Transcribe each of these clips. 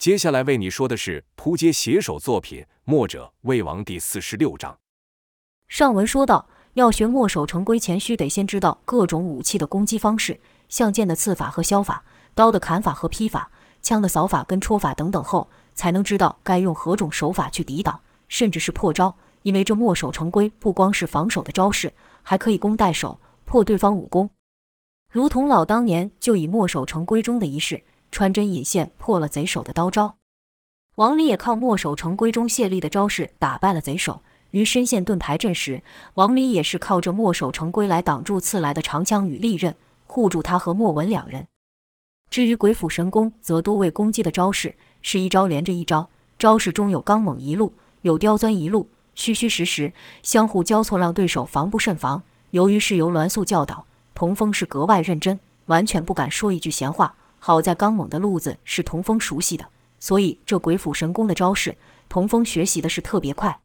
接下来为你说的是扑街写手作品《墨者魏王》第四十六章。上文说到，要学墨守成规前，须得先知道各种武器的攻击方式，像剑的刺法和削法，刀的砍法和劈法，枪的扫法跟戳法等等后，才能知道该用何种手法去抵挡，甚至是破招。因为这墨守成规不光是防守的招式，还可以攻代守，破对方武功。如同老当年就以墨守成规中的一式。穿针引线破了贼手的刀招，王离也靠墨守成规中泄力的招式打败了贼手。于深陷盾牌阵时，王离也是靠着墨守成规来挡住刺来的长枪与利刃，护住他和莫文两人。至于鬼斧神工，则多位攻击的招式是一招连着一招，招式中有刚猛一路，有刁钻一路，虚虚实实，相互交错，让对手防不胜防。由于是由栾素教导，童风是格外认真，完全不敢说一句闲话。好在刚猛的路子是童风熟悉的，所以这鬼斧神工的招式，童风学习的是特别快。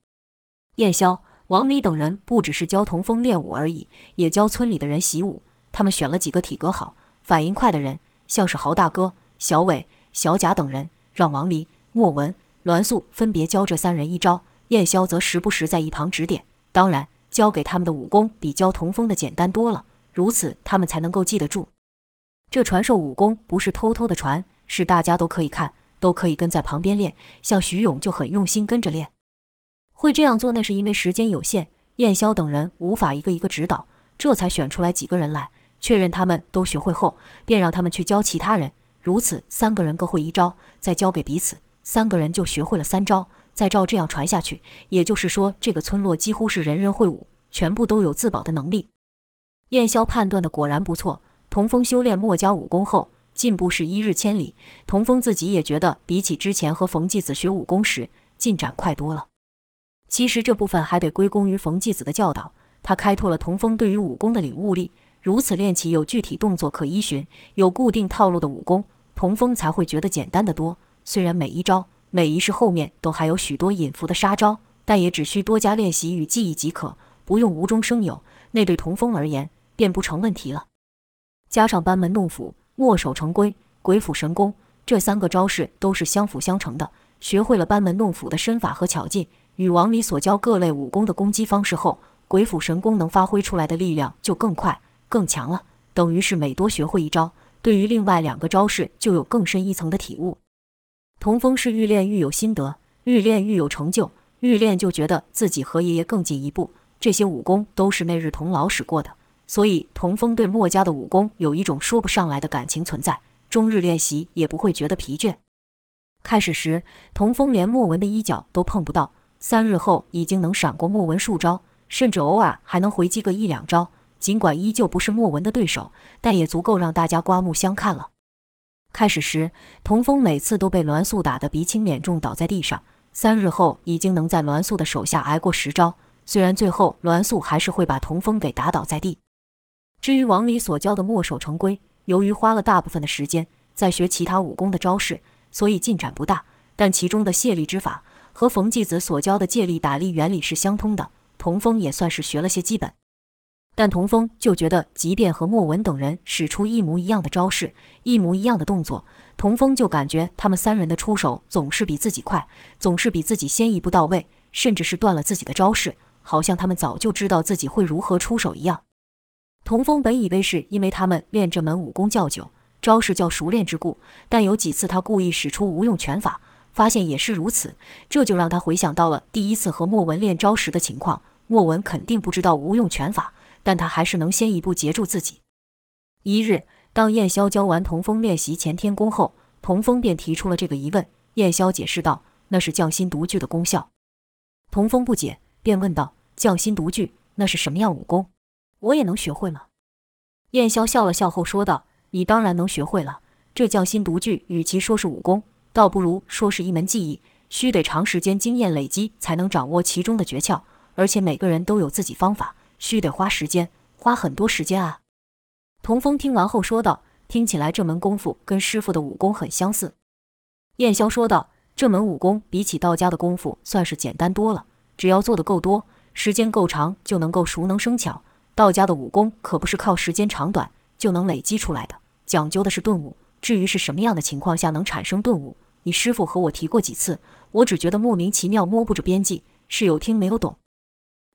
燕霄、王离等人不只是教童风练武而已，也教村里的人习武。他们选了几个体格好、反应快的人，像是豪大哥、小伟、小贾等人，让王离、莫文、栾素分别教这三人一招。燕霄则时不时在一旁指点。当然，教给他们的武功比教童风的简单多了，如此他们才能够记得住。这传授武功不是偷偷的传，是大家都可以看，都可以跟在旁边练。像徐勇就很用心跟着练。会这样做，那是因为时间有限，燕霄等人无法一个一个指导，这才选出来几个人来，确认他们都学会后，便让他们去教其他人。如此，三个人各会一招，再教给彼此，三个人就学会了三招。再照这样传下去，也就是说，这个村落几乎是人人会武，全部都有自保的能力。燕霄判断的果然不错。童风修炼墨家武功后，进步是一日千里。童风自己也觉得，比起之前和冯继子学武功时，进展快多了。其实这部分还得归功于冯继子的教导，他开拓了童风对于武功的领悟力。如此练起有具体动作可依循、有固定套路的武功，童风才会觉得简单的多。虽然每一招、每一式后面都还有许多隐伏的杀招，但也只需多加练习与记忆即可，不用无中生有，那对童风而言便不成问题了。加上班门弄斧、墨守成规、鬼斧神工这三个招式都是相辅相成的。学会了班门弄斧的身法和巧劲，与王离所教各类武功的攻击方式后，鬼斧神工能发挥出来的力量就更快、更强了。等于是每多学会一招，对于另外两个招式就有更深一层的体悟。童风是愈练愈有心得，愈练愈有成就，愈练就觉得自己和爷爷更进一步。这些武功都是那日童老使过的。所以，童风对墨家的武功有一种说不上来的感情存在，终日练习也不会觉得疲倦。开始时，童风连莫文的衣角都碰不到，三日后已经能闪过莫文数招，甚至偶尔还能回击个一两招。尽管依旧不是莫文的对手，但也足够让大家刮目相看了。开始时，童风每次都被栾素打得鼻青脸肿，倒在地上。三日后，已经能在栾素的手下挨过十招，虽然最后栾素还是会把童风给打倒在地。至于王离所教的墨守成规，由于花了大部分的时间在学其他武功的招式，所以进展不大。但其中的卸力之法和冯继子所教的借力打力原理是相通的，童风也算是学了些基本。但童风就觉得，即便和莫文等人使出一模一样的招式、一模一样的动作，童风就感觉他们三人的出手总是比自己快，总是比自己先一步到位，甚至是断了自己的招式，好像他们早就知道自己会如何出手一样。童风本以为是因为他们练这门武功较久，招式较熟练之故，但有几次他故意使出无用拳法，发现也是如此，这就让他回想到了第一次和莫文练招时的情况。莫文肯定不知道无用拳法，但他还是能先一步截住自己。一日，当燕霄教完童风练习干天功后，童风便提出了这个疑问。燕霄解释道：“那是匠心独具的功效。”童风不解，便问道：“匠心独具，那是什么样武功？”我也能学会吗？燕霄笑了笑后说道：“你当然能学会了。这匠心独具，与其说是武功，倒不如说是一门技艺，需得长时间经验累积才能掌握其中的诀窍。而且每个人都有自己方法，需得花时间，花很多时间啊。”童风听完后说道：“听起来这门功夫跟师傅的武功很相似。”燕霄说道：“这门武功比起道家的功夫算是简单多了，只要做得够多，时间够长，就能够熟能生巧。”道家的武功可不是靠时间长短就能累积出来的，讲究的是顿悟。至于是什么样的情况下能产生顿悟，你师傅和我提过几次，我只觉得莫名其妙，摸不着边际，是有听没有懂。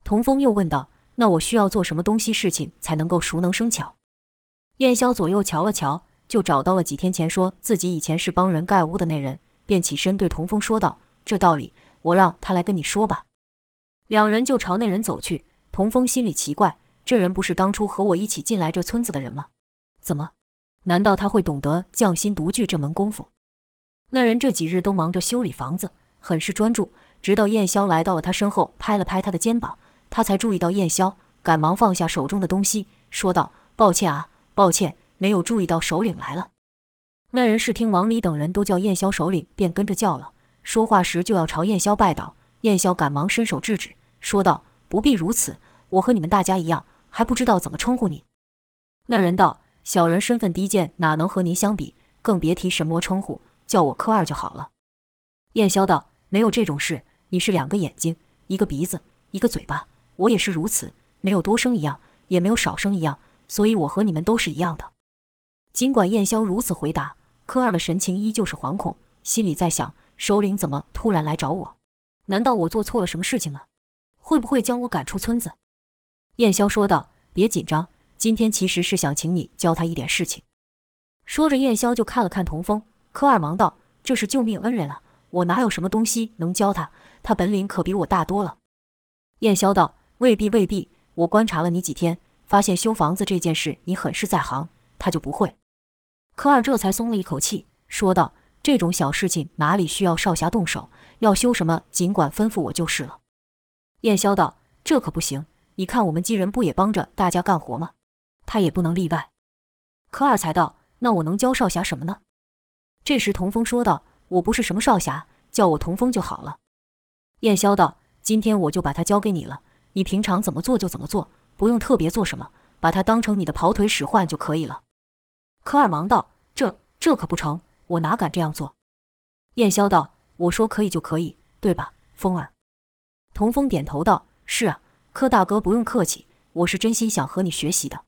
童风又问道：“那我需要做什么东西事情才能够熟能生巧？”燕霄左右瞧了瞧，就找到了几天前说自己以前是帮人盖屋的那人，便起身对童风说道：“这道理，我让他来跟你说吧。”两人就朝那人走去。童风心里奇怪，这人不是当初和我一起进来这村子的人吗？怎么？难道他会懂得匠心独具这门功夫？那人这几日都忙着修理房子，很是专注。直到燕霄来到了他身后，拍了拍他的肩膀，他才注意到燕霄，赶忙放下手中的东西，说道：“抱歉啊，抱歉，没有注意到首领来了。”那人是听王离等人都叫燕霄首领，便跟着叫了。说话时就要朝燕霄拜倒，燕霄赶忙伸手制止，说道：“不必如此，我和你们大家一样，还不知道怎么称呼你。”那人道。小人身份低贱，哪能和您相比？更别提什么称呼，叫我柯二就好了。燕霄道：“没有这种事，你是两个眼睛，一个鼻子，一个嘴巴，我也是如此，没有多生一样，也没有少生一样，所以我和你们都是一样的。”尽管燕霄如此回答，柯二的神情依旧是惶恐，心里在想：首领怎么突然来找我？难道我做错了什么事情了？会不会将我赶出村子？燕霄说道：“别紧张。”今天其实是想请你教他一点事情。说着，燕霄就看了看童风。柯二忙道：“这是救命恩人啊，我哪有什么东西能教他？他本领可比我大多了。”燕霄道：“未必，未必。我观察了你几天，发现修房子这件事你很是在行，他就不会。”柯二这才松了一口气，说道：“这种小事情哪里需要少侠动手？要修什么，尽管吩咐我就是了。”燕霄道：“这可不行，你看我们几人不也帮着大家干活吗？”他也不能例外。科二才道：“那我能教少侠什么呢？”这时童风说道：“我不是什么少侠，叫我童风就好了。”燕霄道：“今天我就把他交给你了，你平常怎么做就怎么做，不用特别做什么，把他当成你的跑腿使唤就可以了。”科二忙道：“这这可不成，我哪敢这样做？”燕霄道：“我说可以就可以，对吧，风儿？”童风点头道：“是啊，柯大哥不用客气，我是真心想和你学习的。”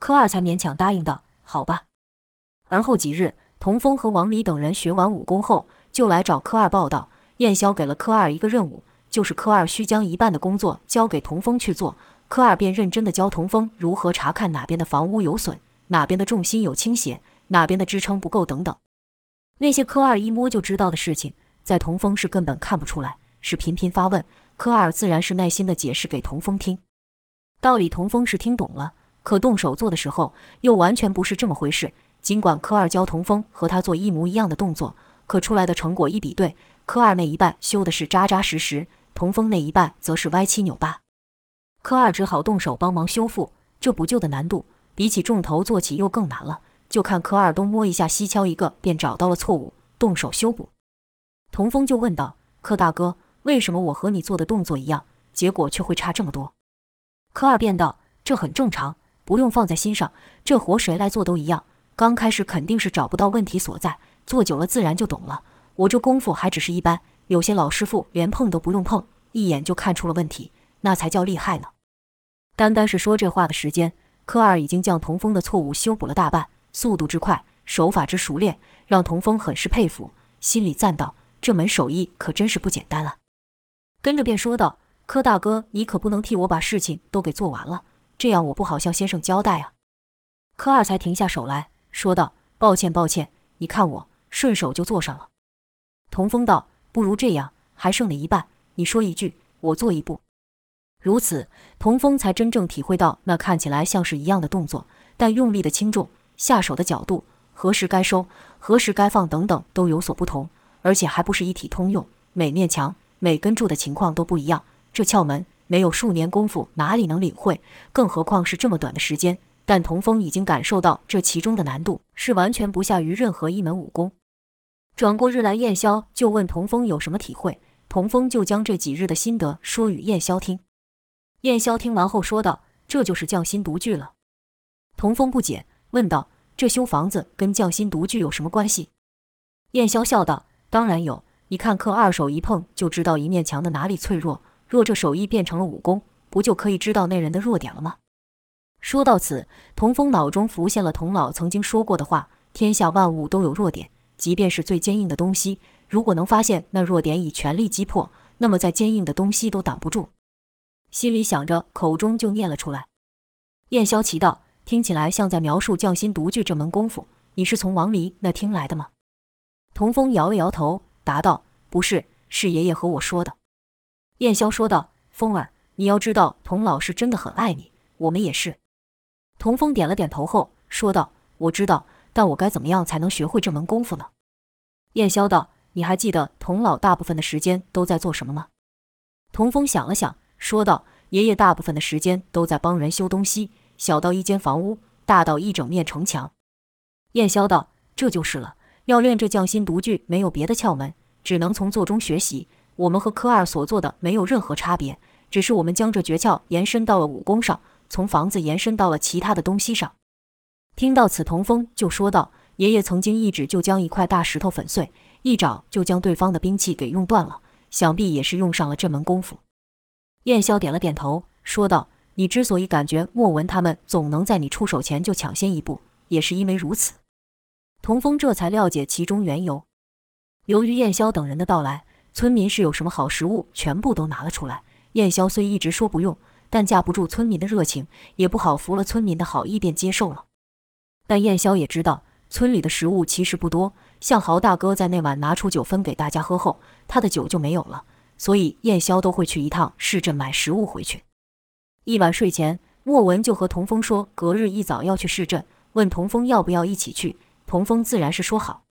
柯二才勉强答应道：“好吧。”而后几日，童风和王离等人学完武功后，就来找柯二报道。燕霄给了柯二一个任务，就是柯二需将一半的工作交给童风去做。柯二便认真地教童风如何查看哪边的房屋有损，哪边的重心有倾斜，哪边的支撑不够等等。那些柯二一摸就知道的事情，在童风是根本看不出来，是频频发问。柯二自然是耐心地解释给童风听，道理童风是听懂了。可动手做的时候，又完全不是这么回事。尽管柯二教童风和他做一模一样的动作，可出来的成果一比对，柯二那一半修的是扎扎实实，童风那一半则是歪七扭八。柯二只好动手帮忙修复，这补救的难度比起重头做起又更难了。就看柯二东摸一下，西敲一个，便找到了错误，动手修补。童风就问道：“柯大哥，为什么我和你做的动作一样，结果却会差这么多？”柯二便道：“这很正常。”不用放在心上，这活谁来做都一样。刚开始肯定是找不到问题所在，做久了自然就懂了。我这功夫还只是一般，有些老师傅连碰都不用碰，一眼就看出了问题，那才叫厉害呢。单单是说这话的时间，柯二已经将童风的错误修补了大半，速度之快，手法之熟练，让童风很是佩服，心里赞道：这门手艺可真是不简单了。跟着便说道：“柯大哥，你可不能替我把事情都给做完了。”这样我不好向先生交代啊！柯二才停下手来说道：“抱歉，抱歉，你看我顺手就做上了。”童风道：“不如这样，还剩了一半，你说一句，我做一步。”如此，童风才真正体会到那看起来像是一样的动作，但用力的轻重、下手的角度、何时该收、何时该放等等都有所不同，而且还不是一体通用，每面墙、每根柱的情况都不一样。这窍门。没有数年功夫，哪里能领会？更何况是这么短的时间。但童风已经感受到这其中的难度，是完全不下于任何一门武功。转过日来，燕霄就问童风有什么体会，童风就将这几日的心得说与燕霄听。燕霄听完后说道：“这就是匠心独具了。”童风不解，问道：“这修房子跟匠心独具有什么关系？”燕霄笑道：“当然有，你看柯二手一碰就知道一面墙的哪里脆弱。”若这手艺变成了武功，不就可以知道那人的弱点了吗？说到此，童风脑中浮现了童老曾经说过的话：“天下万物都有弱点，即便是最坚硬的东西，如果能发现那弱点，以全力击破，那么再坚硬的东西都挡不住。心里想着，口中就念了出来。燕萧奇道：“听起来像在描述匠心独具这门功夫，你是从王离那听来的吗？”童风摇了摇头，答道：“不是，是爷爷和我说的。”燕霄说道：“风儿，你要知道，童老是真的很爱你，我们也是。”童风点了点头后说道：“我知道，但我该怎么样才能学会这门功夫呢？”燕霄道：“你还记得童老大部分的时间都在做什么吗？”童风想了想，说道：“爷爷大部分的时间都在帮人修东西，小到一间房屋，大到一整面城墙。”燕霄道：“这就是了。”要练这匠心独具，没有别的窍门，只能从做中学习。我们和科二所做的没有任何差别，只是我们将这诀窍延伸到了武功上，从房子延伸到了其他的东西上。听到此，童风就说道：“爷爷曾经一指就将一块大石头粉碎，一掌就将对方的兵器给用断了，想必也是用上了这门功夫。”燕霄点了点头，说道：“你之所以感觉莫文他们总能在你出手前就抢先一步，也是因为如此。”童风这才了解其中缘由。由于燕霄等人的到来，村民是有什么好食物，全部都拿了出来。燕霄虽一直说不用，但架不住村民的热情，也不好服了村民的好意，便接受了。但燕霄也知道，村里的食物其实不多。像豪大哥在那晚拿出酒分给大家喝后，他的酒就没有了，所以燕霄都会去一趟市镇买食物回去。一晚睡前，莫文就和童风说，隔日一早要去市镇，问童风要不要一起去。童风自然是说好。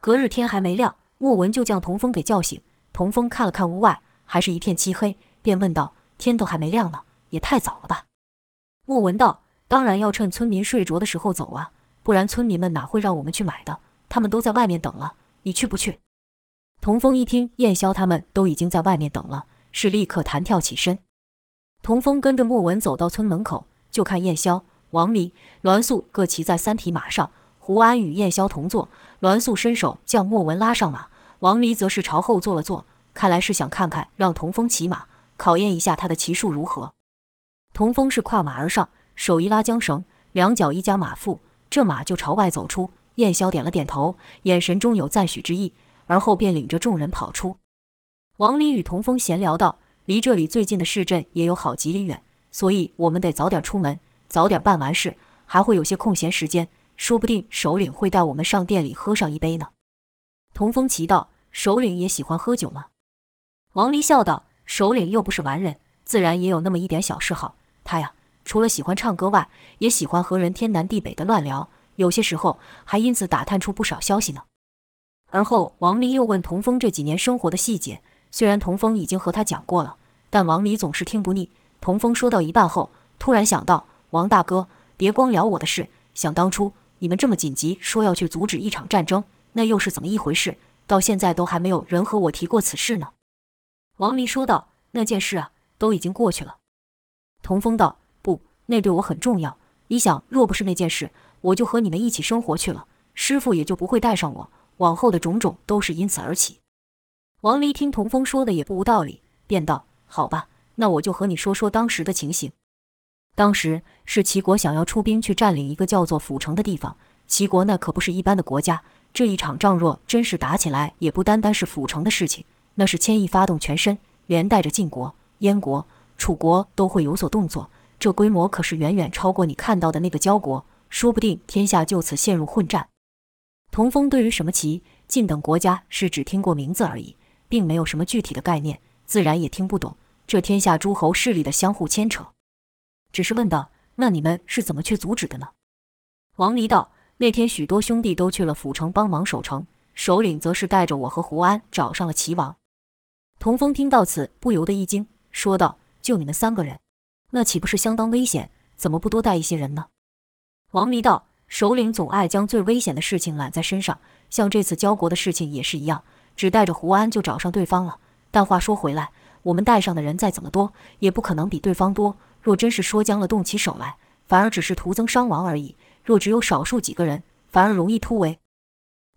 隔日天还没亮，莫文就将童风给叫醒。童风看了看屋外，还是一片漆黑，便问道：“天都还没亮呢，也太早了吧？”莫文道：“当然要趁村民睡着的时候走啊，不然村民们哪会让我们去买的？他们都在外面等了，你去不去？”童风一听燕霄他们都已经在外面等了，是立刻弹跳起身。童风跟着莫文走到村门口，就看燕霄、王离、栾素各骑在三匹马上。胡安与燕霄同坐，栾素伸手将莫文拉上马，王离则是朝后坐了坐，看来是想看看让童风骑马，考验一下他的骑术如何。童风是跨马而上，手一拉缰绳，两脚一夹马腹，这马就朝外走出。燕霄点了点头，眼神中有赞许之意，而后便领着众人跑出。王离与童风闲聊道：“离这里最近的市镇也有好几里远，所以我们得早点出门，早点办完事，还会有些空闲时间。”说不定首领会带我们上店里喝上一杯呢。童风奇道：“首领也喜欢喝酒吗？”王离笑道：“首领又不是完人，自然也有那么一点小嗜好。他呀，除了喜欢唱歌外，也喜欢和人天南地北的乱聊，有些时候还因此打探出不少消息呢。”而后，王离又问童风这几年生活的细节。虽然童风已经和他讲过了，但王离总是听不腻。童风说到一半后，突然想到：“王大哥，别光聊我的事，想当初……”你们这么紧急说要去阻止一场战争，那又是怎么一回事？到现在都还没有人和我提过此事呢。王离说道：“那件事啊，都已经过去了。”童风道：“不，那对我很重要。你想，若不是那件事，我就和你们一起生活去了，师傅也就不会带上我。往后的种种都是因此而起。”王离听童风说的也不无道理，便道：“好吧，那我就和你说说当时的情形。”当时是齐国想要出兵去占领一个叫做府城的地方。齐国那可不是一般的国家，这一场仗若真是打起来，也不单单是府城的事情，那是牵一发动全身，连带着晋国、燕国、楚国都会有所动作。这规模可是远远超过你看到的那个交国，说不定天下就此陷入混战。童风对于什么齐、晋等国家是只听过名字而已，并没有什么具体的概念，自然也听不懂这天下诸侯势力的相互牵扯。只是问道：“那你们是怎么去阻止的呢？”王离道：“那天许多兄弟都去了府城帮忙守城，首领则是带着我和胡安找上了齐王。”童风听到此，不由得一惊，说道：“就你们三个人，那岂不是相当危险？怎么不多带一些人呢？”王离道：“首领总爱将最危险的事情揽在身上，像这次交国的事情也是一样，只带着胡安就找上对方了。但话说回来，我们带上的人再怎么多，也不可能比对方多。”若真是说僵了，动起手来，反而只是徒增伤亡而已。若只有少数几个人，反而容易突围。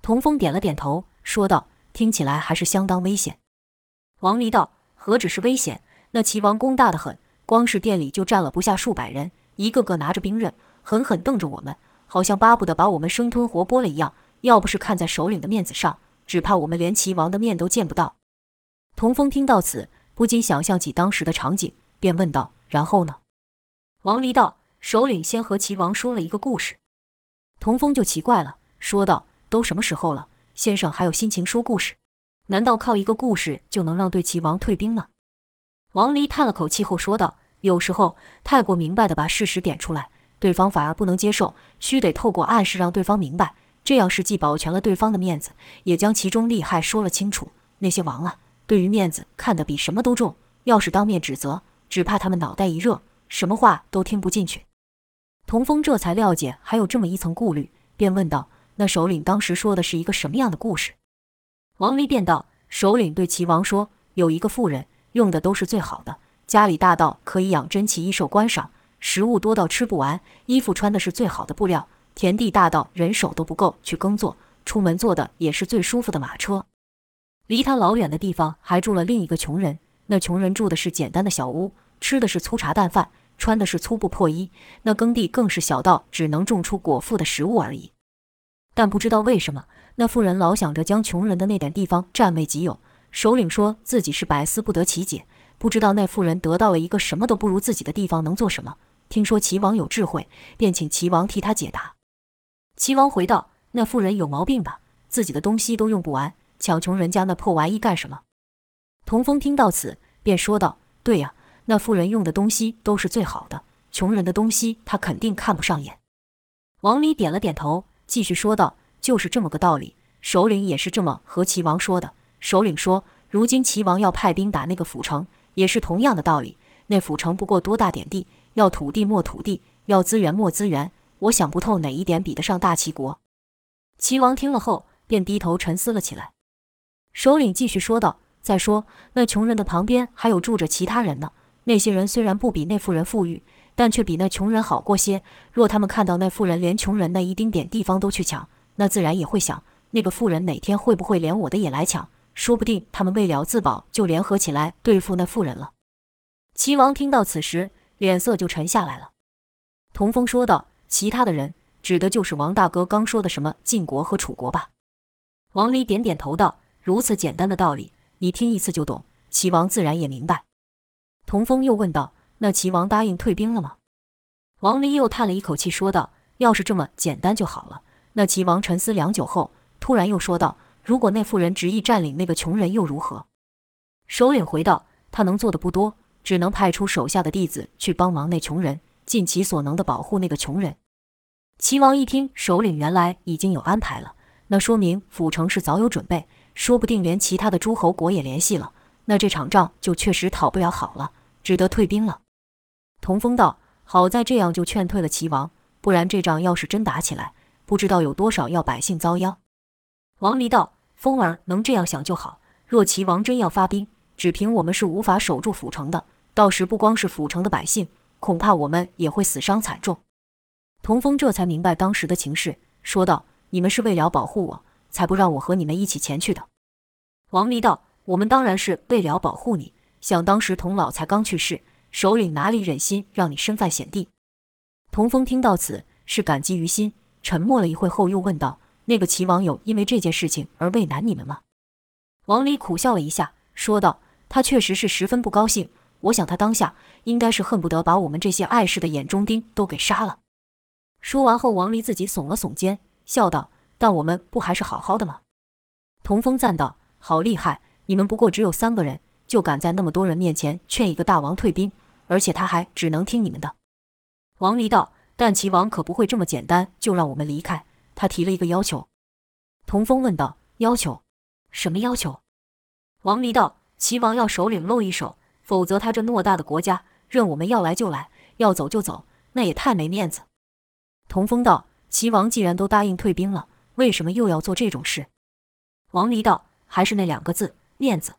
童风点了点头，说道：“听起来还是相当危险。”王离道：“何止是危险？那齐王功大得很，光是店里就站了不下数百人，一个个拿着兵刃，狠狠瞪着我们，好像巴不得把我们生吞活剥了一样。要不是看在首领的面子上，只怕我们连齐王的面都见不到。”童风听到此，不禁想象起当时的场景，便问道：“然后呢？”王离道：“首领先和齐王说了一个故事。”童风就奇怪了，说道：“都什么时候了，先生还有心情说故事？难道靠一个故事就能让对齐王退兵吗？”王离叹了口气后说道：“有时候太过明白的把事实点出来，对方反而不能接受，须得透过暗示让对方明白，这样是既保全了对方的面子，也将其中利害说了清楚。那些王啊！”对于面子看得比什么都重，要是当面指责，只怕他们脑袋一热，什么话都听不进去。童风这才了解还有这么一层顾虑，便问道：“那首领当时说的是一个什么样的故事？”王离便道：“首领对齐王说，有一个妇人，用的都是最好的，家里大到可以养珍奇异兽观赏，食物多到吃不完，衣服穿的是最好的布料，田地大到人手都不够去耕作，出门坐的也是最舒服的马车。”离他老远的地方还住了另一个穷人，那穷人住的是简单的小屋，吃的是粗茶淡饭，穿的是粗布破衣，那耕地更是小到只能种出果腹的食物而已。但不知道为什么，那妇人老想着将穷人的那点地方占为己有。首领说自己是百思不得其解，不知道那妇人得到了一个什么都不如自己的地方能做什么。听说齐王有智慧，便请齐王替他解答。齐王回道：“那妇人有毛病吧？自己的东西都用不完。”抢穷人家那破玩意干什么？童风听到此，便说道：“对呀，那妇人用的东西都是最好的，穷人的东西他肯定看不上眼。”王离点了点头，继续说道：“就是这么个道理。首领也是这么和齐王说的。首领说，如今齐王要派兵打那个府城，也是同样的道理。那府城不过多大点地，要土地没土地，要资源没资源。我想不透哪一点比得上大齐国。”齐王听了后，便低头沉思了起来。首领继续说道：“再说，那穷人的旁边还有住着其他人呢。那些人虽然不比那妇人富裕，但却比那穷人好过些。若他们看到那妇人连穷人那一丁点地方都去抢，那自然也会想，那个富人哪天会不会连我的也来抢？说不定他们为了自保，就联合起来对付那富人了。”齐王听到此时，脸色就沉下来了。童风说道：“其他的人，指的就是王大哥刚说的什么晋国和楚国吧？”王离点点头道。如此简单的道理，你听一次就懂。齐王自然也明白。童风又问道：“那齐王答应退兵了吗？”王离又叹了一口气，说道：“要是这么简单就好了。”那齐王沉思良久后，突然又说道：“如果那妇人执意占领那个穷人，又如何？”首领回道：“他能做的不多，只能派出手下的弟子去帮忙那穷人，尽其所能的保护那个穷人。”齐王一听，首领原来已经有安排了，那说明府城是早有准备。说不定连其他的诸侯国也联系了，那这场仗就确实讨不了好了，只得退兵了。童风道：“好在这样就劝退了齐王，不然这仗要是真打起来，不知道有多少要百姓遭殃。”王离道：“风儿能这样想就好。若齐王真要发兵，只凭我们是无法守住府城的，到时不光是府城的百姓，恐怕我们也会死伤惨重。”童风这才明白当时的情势，说道：“你们是为了保护我。”才不让我和你们一起前去的。王离道：“我们当然是为了保护你。想当时童老才刚去世，首领哪里忍心让你身犯险地？”童风听到此，是感激于心，沉默了一会后，又问道：“那个齐王有因为这件事情而为难你们吗？”王离苦笑了一下，说道：“他确实是十分不高兴。我想他当下应该是恨不得把我们这些碍事的眼中钉都给杀了。”说完后，王离自己耸了耸肩，笑道。但我们不还是好好的吗？童风赞道：“好厉害！你们不过只有三个人，就敢在那么多人面前劝一个大王退兵，而且他还只能听你们的。”王离道：“但齐王可不会这么简单就让我们离开，他提了一个要求。”童风问道：“要求？什么要求？”王离道：“齐王要首领露一手，否则他这偌大的国家，任我们要来就来，要走就走，那也太没面子。”童风道：“齐王既然都答应退兵了。”为什么又要做这种事？王离道：“还是那两个字，面子。”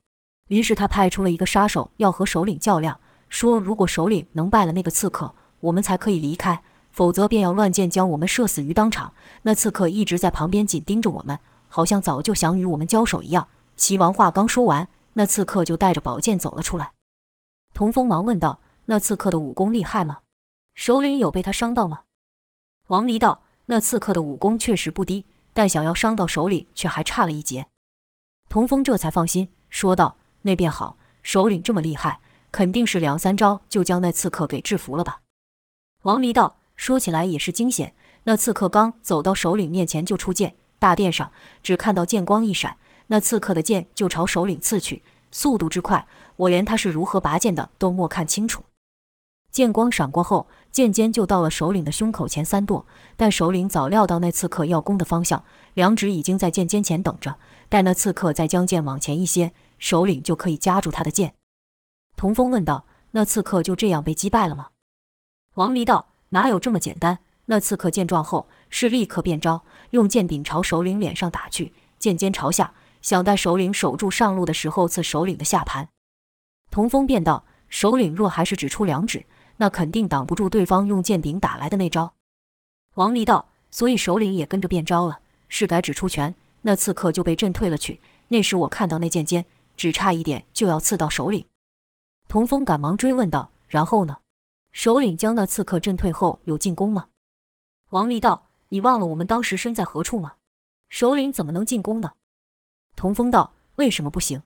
于是他派出了一个杀手，要和首领较量，说如果首领能败了那个刺客，我们才可以离开；否则便要乱箭将我们射死于当场。那刺客一直在旁边紧盯着我们，好像早就想与我们交手一样。齐王话刚说完，那刺客就带着宝剑走了出来。童风忙问道：“那刺客的武功厉害吗？首领有被他伤到吗？”王离道：“那刺客的武功确实不低。”但想要伤到首领却还差了一截。童风这才放心，说道：“那便好，首领这么厉害，肯定是两三招就将那刺客给制服了吧？”王离道：“说起来也是惊险，那刺客刚走到首领面前就出剑，大殿上只看到剑光一闪，那刺客的剑就朝首领刺去，速度之快，我连他是如何拔剑的都没看清楚。”剑光闪过后，剑尖就到了首领的胸口前三剁，但首领早料到那刺客要攻的方向，两指已经在剑尖前等着，待那刺客再将剑往前一些，首领就可以夹住他的剑。童风问道：“那刺客就这样被击败了吗？”王离道：“哪有这么简单？那刺客见状后是立刻变招，用剑柄朝首领脸上打去，剑尖朝下，想待首领守住上路的时候刺首领的下盘。”童风便道：“首领若还是只出两指。”那肯定挡不住对方用剑柄打来的那招。王离道，所以首领也跟着变招了，是改只出拳，那刺客就被震退了去。那时我看到那剑尖，只差一点就要刺到首领。童风赶忙追问道：“然后呢？首领将那刺客震退后有进攻吗？”王离道：“你忘了我们当时身在何处吗？首领怎么能进攻呢？”童风道：“为什么不行？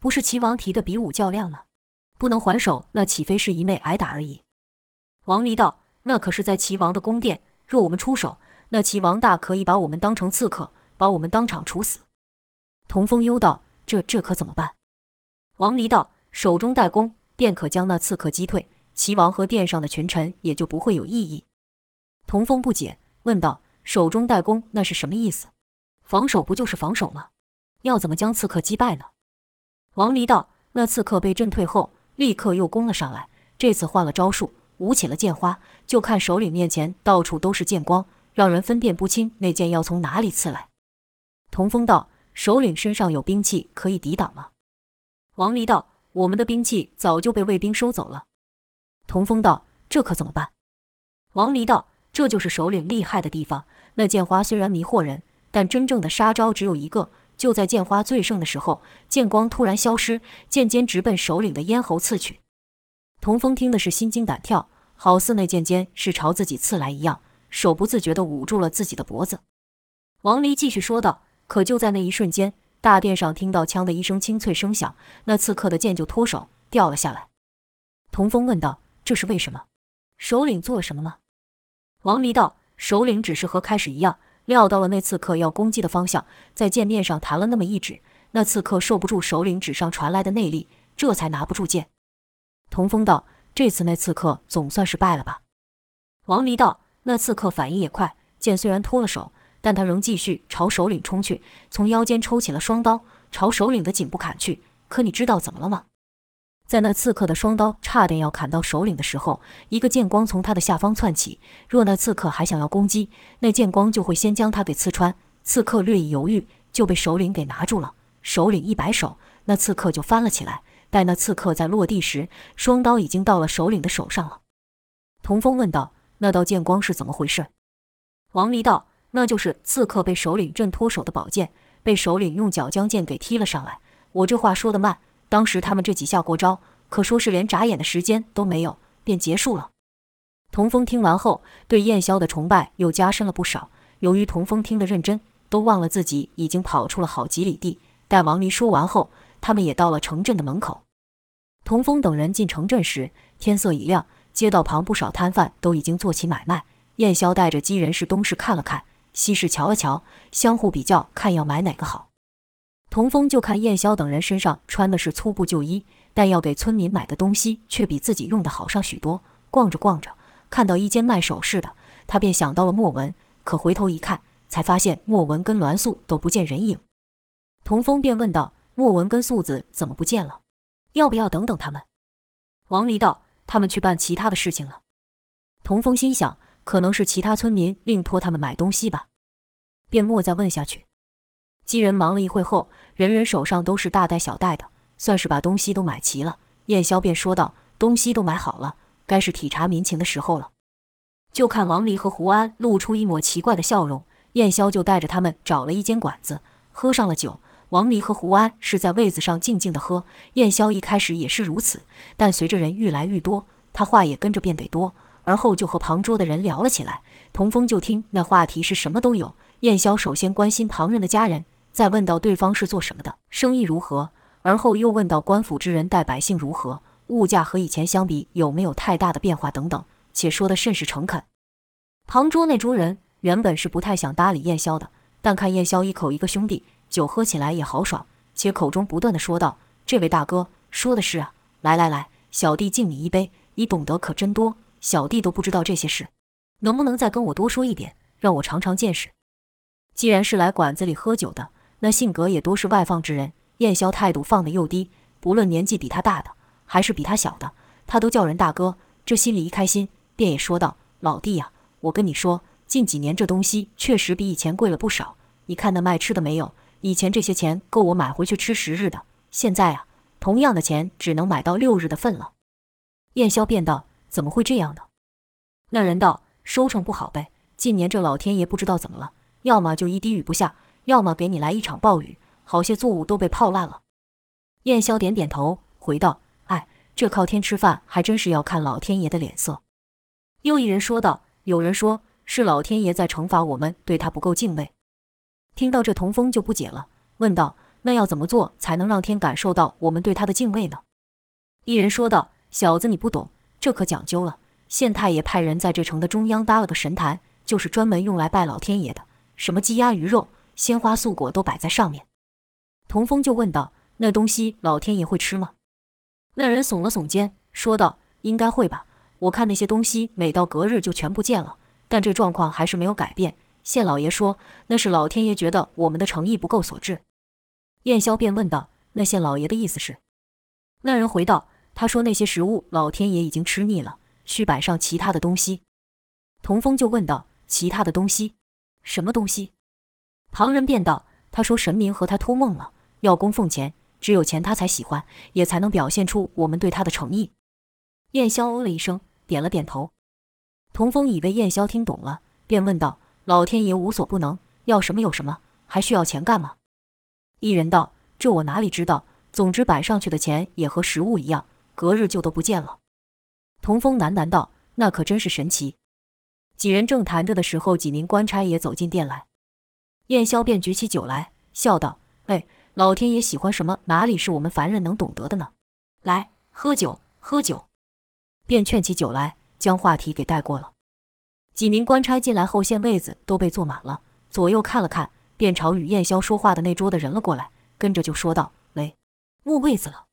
不是齐王提的比武较量吗？不能还手，那岂非是一昧挨打而已？”王离道：“那可是在齐王的宫殿，若我们出手，那齐王大可以把我们当成刺客，把我们当场处死。”童风忧道：“这这可怎么办？”王离道：“手中带攻，便可将那刺客击退，齐王和殿上的群臣也就不会有异议。”童风不解，问道：“手中带攻，那是什么意思？防守不就是防守吗？要怎么将刺客击败呢？”王离道：“那刺客被震退后，立刻又攻了上来，这次换了招数。”舞起了剑花，就看首领面前到处都是剑光，让人分辨不清那剑要从哪里刺来。童风道：“首领身上有兵器可以抵挡吗？”王离道：“我们的兵器早就被卫兵收走了。”童风道：“这可怎么办？”王离道：“这就是首领厉害的地方。那剑花虽然迷惑人，但真正的杀招只有一个。就在剑花最盛的时候，剑光突然消失，剑尖直奔首领的咽喉刺去。”童风听的是心惊胆跳，好似那剑尖是朝自己刺来一样，手不自觉地捂住了自己的脖子。王离继续说道：“可就在那一瞬间，大殿上听到‘枪’的一声清脆声响，那刺客的剑就脱手掉了下来。”童风问道：“这是为什么？首领做了什么吗？”王离道：“首领只是和开始一样，料到了那刺客要攻击的方向，在剑面上弹了那么一指，那刺客受不住首领指上传来的内力，这才拿不住剑。”童风道：“这次那刺客总算是败了吧？”王离道：“那刺客反应也快，剑虽然脱了手，但他仍继续朝首领冲去，从腰间抽起了双刀，朝首领的颈部砍去。可你知道怎么了吗？在那刺客的双刀差点要砍到首领的时候，一个剑光从他的下方窜起。若那刺客还想要攻击，那剑光就会先将他给刺穿。刺客略一犹豫，就被首领给拿住了。首领一摆手，那刺客就翻了起来。”待那刺客在落地时，双刀已经到了首领的手上了。童风问道：“那道剑光是怎么回事？”王离道：“那就是刺客被首领震脱手的宝剑，被首领用脚将剑给踢了上来。我这话说得慢，当时他们这几下过招，可说是连眨眼的时间都没有，便结束了。”童风听完后，对燕霄的崇拜又加深了不少。由于童风听得认真，都忘了自己已经跑出了好几里地。待王离说完后，他们也到了城镇的门口。童风等人进城镇时，天色已亮，街道旁不少摊贩都已经做起买卖。燕霄带着几人是东市看了看，西市瞧了瞧，相互比较，看要买哪个好。童风就看燕霄等人身上穿的是粗布旧衣，但要给村民买的东西却比自己用的好上许多。逛着逛着，看到一间卖首饰的，他便想到了莫文，可回头一看，才发现莫文跟栾素都不见人影。童风便问道。莫文跟素子怎么不见了？要不要等等他们？王离道：“他们去办其他的事情了。”童风心想，可能是其他村民另托他们买东西吧，便莫再问下去。几人忙了一会后，人人手上都是大袋小袋的，算是把东西都买齐了。燕霄便说道：“东西都买好了，该是体察民情的时候了。”就看王离和胡安露出一抹奇怪的笑容，燕霄就带着他们找了一间馆子，喝上了酒。王离和胡安是在位子上静静地喝，燕霄一开始也是如此，但随着人愈来愈多，他话也跟着变得多，而后就和旁桌的人聊了起来。童风就听那话题是什么都有，燕霄首先关心旁人的家人，再问到对方是做什么的，生意如何，而后又问到官府之人待百姓如何，物价和以前相比有没有太大的变化等等，且说得甚是诚恳。旁桌那桌人原本是不太想搭理燕霄的，但看燕霄一口一个兄弟，酒喝起来也豪爽，且口中不断地说道：“这位大哥说的是啊，来来来，小弟敬你一杯，你懂得可真多，小弟都不知道这些事，能不能再跟我多说一点，让我尝尝见识。”既然是来馆子里喝酒的，那性格也多是外放之人。燕霄态度放得又低，不论年纪比他大的还是比他小的，他都叫人大哥。这心里一开心，便也说道：“老弟呀，我跟你说，近几年这东西确实比以前贵了不少。你看那卖吃的没有？以前这些钱够我买回去吃十日的，现在啊，同样的钱只能买到六日的份了。”燕霄便道：“怎么会这样呢？”那人道：“收成不好呗。近年这老天爷不知道怎么了。”要么就一滴雨不下，要么给你来一场暴雨，好些作物都被泡烂了。燕霄点点头，回道：“哎，这靠天吃饭还真是要看老天爷的脸色。”又一人说道：“有人说是老天爷在惩罚我们，对他不够敬畏。”听到这，童风就不解了，问道：“那要怎么做才能让天感受到我们对他的敬畏呢？”一人说道：“小子，你不懂，这可讲究了。县太爷派人在这城的中央搭了个神坛，就是专门用来拜老天爷的。”什么鸡鸭鱼肉、鲜花素果都摆在上面。童风就问道：“那东西老天爷会吃吗？”那人耸了耸肩，说道：“应该会吧。我看那些东西每到隔日就全不见了，但这状况还是没有改变。县老爷说那是老天爷觉得我们的诚意不够所致。”燕霄便问道：“那县老爷的意思是？”那人回道：“他说那些食物老天爷已经吃腻了，需摆上其他的东西。”童风就问道：“其他的东西？”什么东西？旁人便道：“他说神明和他托梦了，要供奉钱，只有钱他才喜欢，也才能表现出我们对他的诚意。”燕霄哦了一声，点了点头。童风以为燕霄听懂了，便问道：“老天爷无所不能，要什么有什么，还需要钱干嘛？”一人道：“这我哪里知道？总之摆上去的钱也和食物一样，隔日就都不见了。”童风喃喃道：“那可真是神奇。”几人正谈着的时候，几名官差也走进店来。燕霄便举起酒来，笑道：“哎，老天爷喜欢什么，哪里是我们凡人能懂得的呢？来，喝酒，喝酒。”便劝起酒来，将话题给带过了。几名官差进来后，见位子都被坐满了，左右看了看，便朝与燕霄说话的那桌的人了过来，跟着就说道：“喂，没位子了。”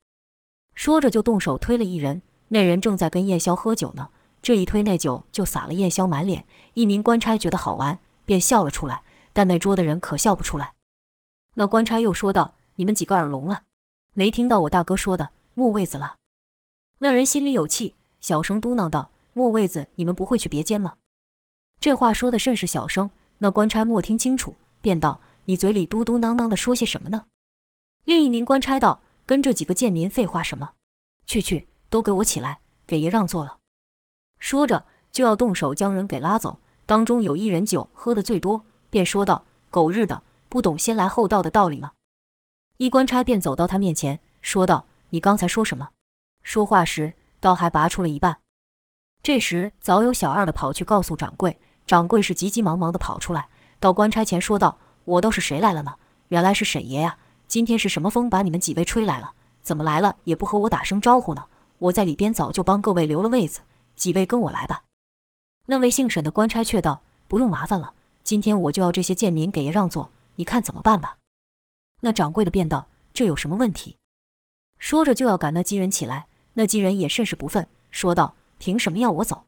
说着就动手推了一人，那人正在跟燕霄喝酒呢。这一推，那酒就洒了燕霄满脸。一名官差觉得好玩，便笑了出来，但那桌的人可笑不出来。那官差又说道：“你们几个耳聋了，没听到我大哥说的没位子了？”那人心里有气，小声嘟囔道：“没位子，你们不会去别间吗？”这话说的甚是小声，那官差没听清楚，便道：“你嘴里嘟嘟囔囔的说些什么呢？”另一名官差道：“跟这几个贱民废话什么？去去，都给我起来，给爷让座了。”说着就要动手将人给拉走，当中有一人酒喝得最多，便说道：“狗日的，不懂先来后到的道理吗？”一官差便走到他面前，说道：“你刚才说什么？”说话时刀还拔出了一半。这时早有小二的跑去告诉掌柜，掌柜是急急忙忙的跑出来，到官差前说道：“我道是谁来了呢？原来是沈爷呀！今天是什么风把你们几位吹来了？怎么来了也不和我打声招呼呢？我在里边早就帮各位留了位子。”几位跟我来吧。那位姓沈的官差却道：“不用麻烦了，今天我就要这些贱民给爷让座，你看怎么办吧？”那掌柜的便道：“这有什么问题？”说着就要赶那几人起来。那几人也甚是不忿，说道：“凭什么要我走？”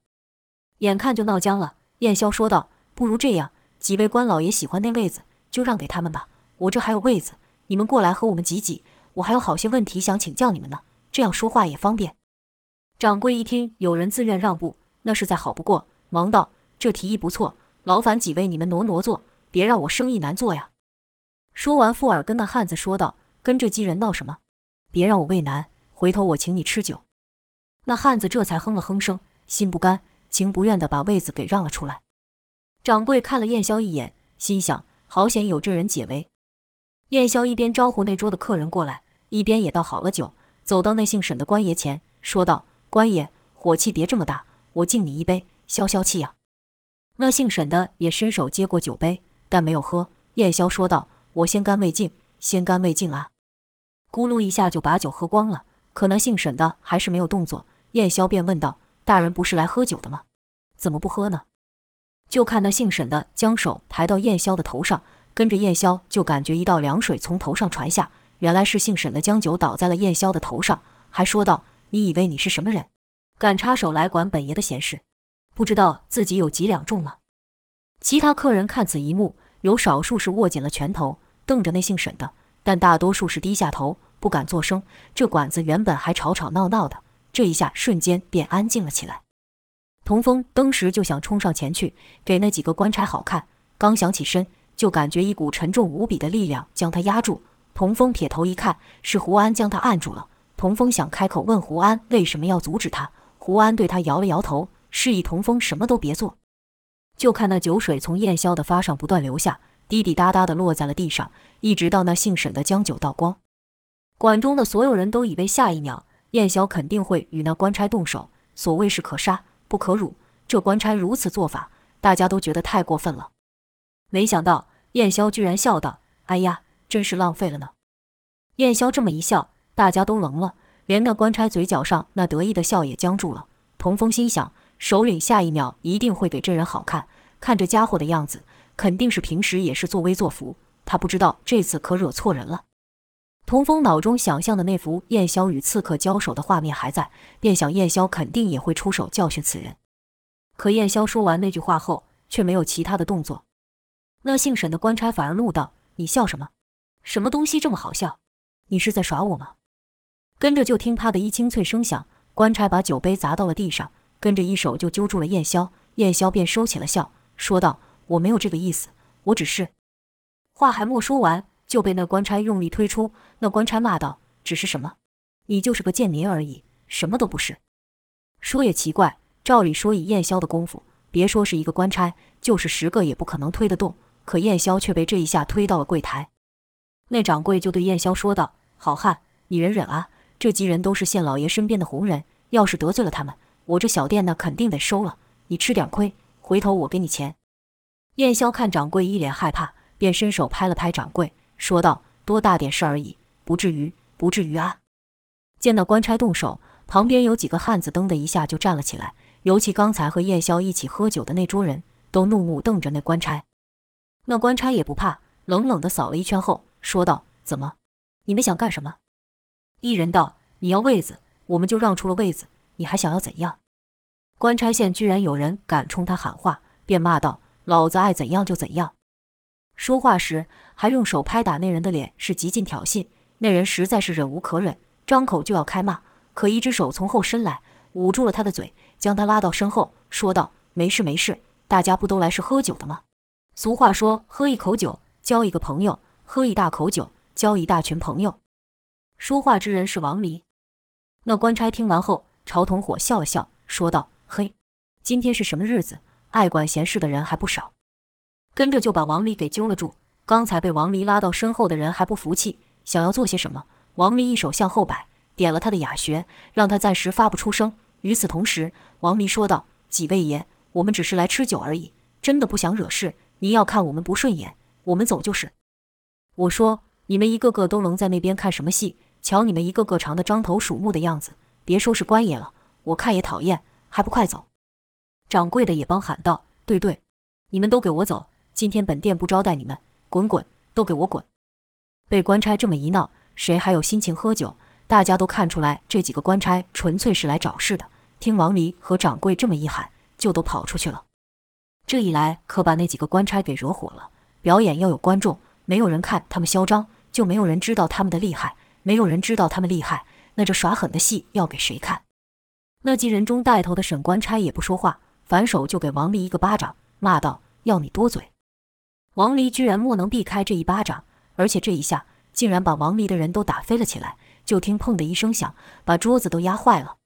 眼看就闹僵了，燕霄说道：“不如这样，几位官老爷喜欢那位子，就让给他们吧。我这还有位子，你们过来和我们挤挤。我还有好些问题想请教你们呢，这样说话也方便。”掌柜一听有人自愿让步，那是再好不过，忙道：“这提议不错，劳烦几位你们挪挪坐，别让我生意难做呀。”说完，附耳跟那汉子说道：“跟这几人闹什么？别让我为难，回头我请你吃酒。”那汉子这才哼了哼声，心不甘情不愿地把位子给让了出来。掌柜看了燕霄一眼，心想：好险有这人解围。燕霄一边招呼那桌的客人过来，一边也倒好了酒，走到那姓沈的官爷前，说道。官爷，火气别这么大，我敬你一杯，消消气呀。那姓沈的也伸手接过酒杯，但没有喝。燕霄说道：“我先干为敬，先干为敬啊！”咕噜一下就把酒喝光了。可那姓沈的还是没有动作。燕霄便问道：“大人不是来喝酒的吗？怎么不喝呢？”就看那姓沈的将手抬到燕霄的头上，跟着燕霄就感觉一道凉水从头上传下。原来是姓沈的将酒倒在了燕霄的头上，还说道：“你以为你是什么人，敢插手来管本爷的闲事？不知道自己有几两重吗？”其他客人看此一幕，有少数是握紧了拳头，瞪着那姓沈的，但大多数是低下头，不敢作声。这馆子原本还吵吵闹闹的，这一下瞬间便安静了起来。童风当时就想冲上前去给那几个官差好看，刚想起身，就感觉一股沉重无比的力量将他压住。童风撇头一看，是胡安将他按住了。童风想开口问胡安为什么要阻止他，胡安对他摇了摇头，示意童风什么都别做。就看那酒水从燕霄的发上不断流下，滴滴答答地落在了地上，一直到那姓沈的将酒倒光。馆中的所有人都以为下一秒燕霄肯定会与那官差动手。所谓是可杀不可辱，这官差如此做法，大家都觉得太过分了。没想到燕霄居然笑道：“哎呀！”真是浪费了呢。燕霄这么一笑，大家都愣了，连那官差嘴角上那得意的笑也僵住了。童风心想，首领下一秒一定会给这人好看，看这家伙的样子，肯定是平时也是作威作福。他不知道这次可惹错人了。童风脑中想象的那幅燕霄与刺客交手的画面还在，便想燕霄肯定也会出手教训此人。可燕霄说完那句话后，却没有其他的动作。那姓沈的官差反而怒道：“你笑什么？”什么东西这么好笑？你是在耍我吗？跟着就听啪的一清脆声响，官差把酒杯砸到了地上，跟着一手就揪住了燕霄，燕霄便收起了笑，说道：“我没有这个意思，我只是……”话还没说完，就被那官差用力推出。那官差骂道：“只是什么？你就是个贱民而已，什么都不是。”说也奇怪，照理说以燕霄的功夫，别说是一个官差，就是十个也不可能推得动。可燕霄却被这一下推到了柜台。那掌柜就对燕霄说道：“好汉，你忍忍啊！这几人都是县老爷身边的红人，要是得罪了他们，我这小店那肯定得收了。你吃点亏，回头我给你钱。”燕霄看掌柜一脸害怕，便伸手拍了拍掌柜，说道：“多大点事而已，不至于，不至于啊！”见那官差动手，旁边有几个汉子噔的一下就站了起来，尤其刚才和燕霄一起喝酒的那桌人都怒目瞪着那官差。那官差也不怕，冷冷地扫了一圈后。说道：“怎么，你们想干什么？”一人道：“你要位子，我们就让出了位子，你还想要怎样？”官差县居然有人敢冲他喊话，便骂道：“老子爱怎样就怎样！”说话时还用手拍打那人的脸，是极尽挑衅。那人实在是忍无可忍，张口就要开骂，可一只手从后伸来，捂住了他的嘴，将他拉到身后，说道：“没事没事，大家不都来是喝酒的吗？俗话说，喝一口酒交一个朋友。”喝一大口酒，交一大群朋友。说话之人是王离。那官差听完后，朝同伙笑了笑，说道：“嘿，今天是什么日子？爱管闲事的人还不少。”跟着就把王离给揪了住。刚才被王离拉到身后的人还不服气，想要做些什么。王离一手向后摆，点了他的哑穴，让他暂时发不出声。与此同时，王离说道：“几位爷，我们只是来吃酒而已，真的不想惹事。您要看我们不顺眼，我们走就是。”我说：“你们一个个都能在那边看什么戏？瞧你们一个个长得獐头鼠目的样子，别说是官爷了，我看也讨厌，还不快走！”掌柜的也帮喊道：“对对，你们都给我走！今天本店不招待你们，滚滚，都给我滚！”被官差这么一闹，谁还有心情喝酒？大家都看出来，这几个官差纯粹是来找事的。听王离和掌柜这么一喊，就都跑出去了。这一来，可把那几个官差给惹火了。表演要有观众。没有人看他们嚣张，就没有人知道他们的厉害。没有人知道他们厉害，那这耍狠的戏要给谁看？那几人中带头的沈官差也不说话，反手就给王离一个巴掌，骂道：“要你多嘴！”王离居然莫能避开这一巴掌，而且这一下竟然把王离的人都打飞了起来。就听“砰”的一声响，把桌子都压坏了。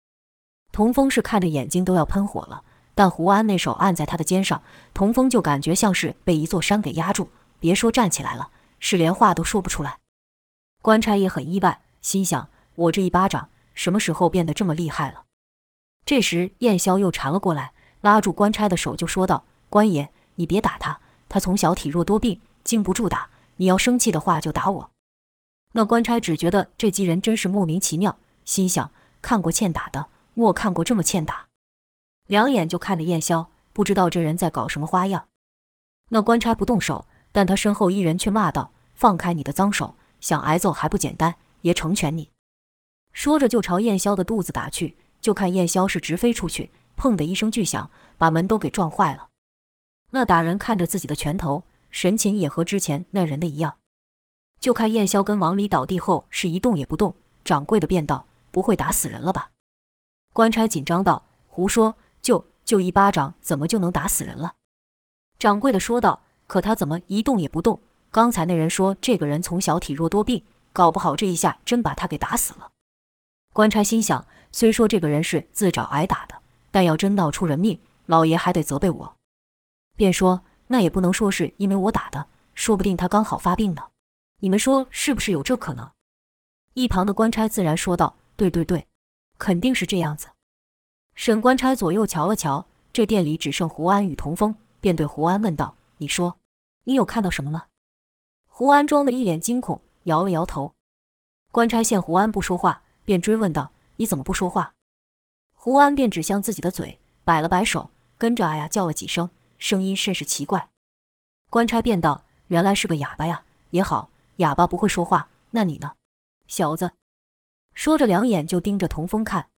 童风是看着眼睛都要喷火了，但胡安那手按在他的肩上，童风就感觉像是被一座山给压住。别说站起来了，是连话都说不出来。官差也很意外，心想：我这一巴掌什么时候变得这么厉害了？这时燕霄又缠了过来，拉住官差的手就说道：“官爷，你别打他，他从小体弱多病，经不住打。你要生气的话就打我。”那官差只觉得这几人真是莫名其妙，心想：看过欠打的，莫看过这么欠打。两眼就看着燕霄，不知道这人在搞什么花样。那官差不动手，但他身后一人却骂道：“放开你的脏手！想挨揍还不简单？爷成全你！”说着就朝燕霄的肚子打去。就看燕霄是直飞出去，砰的一声巨响，把门都给撞坏了。那打人看着自己的拳头，神情也和之前那人的一样。就看燕霄跟往里倒地后是一动也不动。掌柜的便道：“不会打死人了吧？”官差紧张道：“胡说！就就一巴掌，怎么就能打死人了？”掌柜的说道：“可他怎么一动也不动？刚才那人说这个人从小体弱多病，搞不好这一下真把他给打死了。”官差心想：虽说这个人是自找挨打的，但要真闹出人命，老爷还得责备我。便说：“那也不能说是因为我打的，说不定他刚好发病呢。你们说是不是有这可能？”一旁的官差自然说道：“对对对，肯定是这样子。”沈官差左右瞧了瞧，这店里只剩胡安与童风。便对胡安问道：“你说，你有看到什么吗？”胡安装的一脸惊恐，摇了摇头。官差见胡安不说话，便追问道：“你怎么不说话？”胡安便指向自己的嘴，摆了摆手，跟着哎呀叫了几声，声音甚是奇怪。官差便道：“原来是个哑巴呀！也好，哑巴不会说话，那你呢，小子？”说着，两眼就盯着童风看。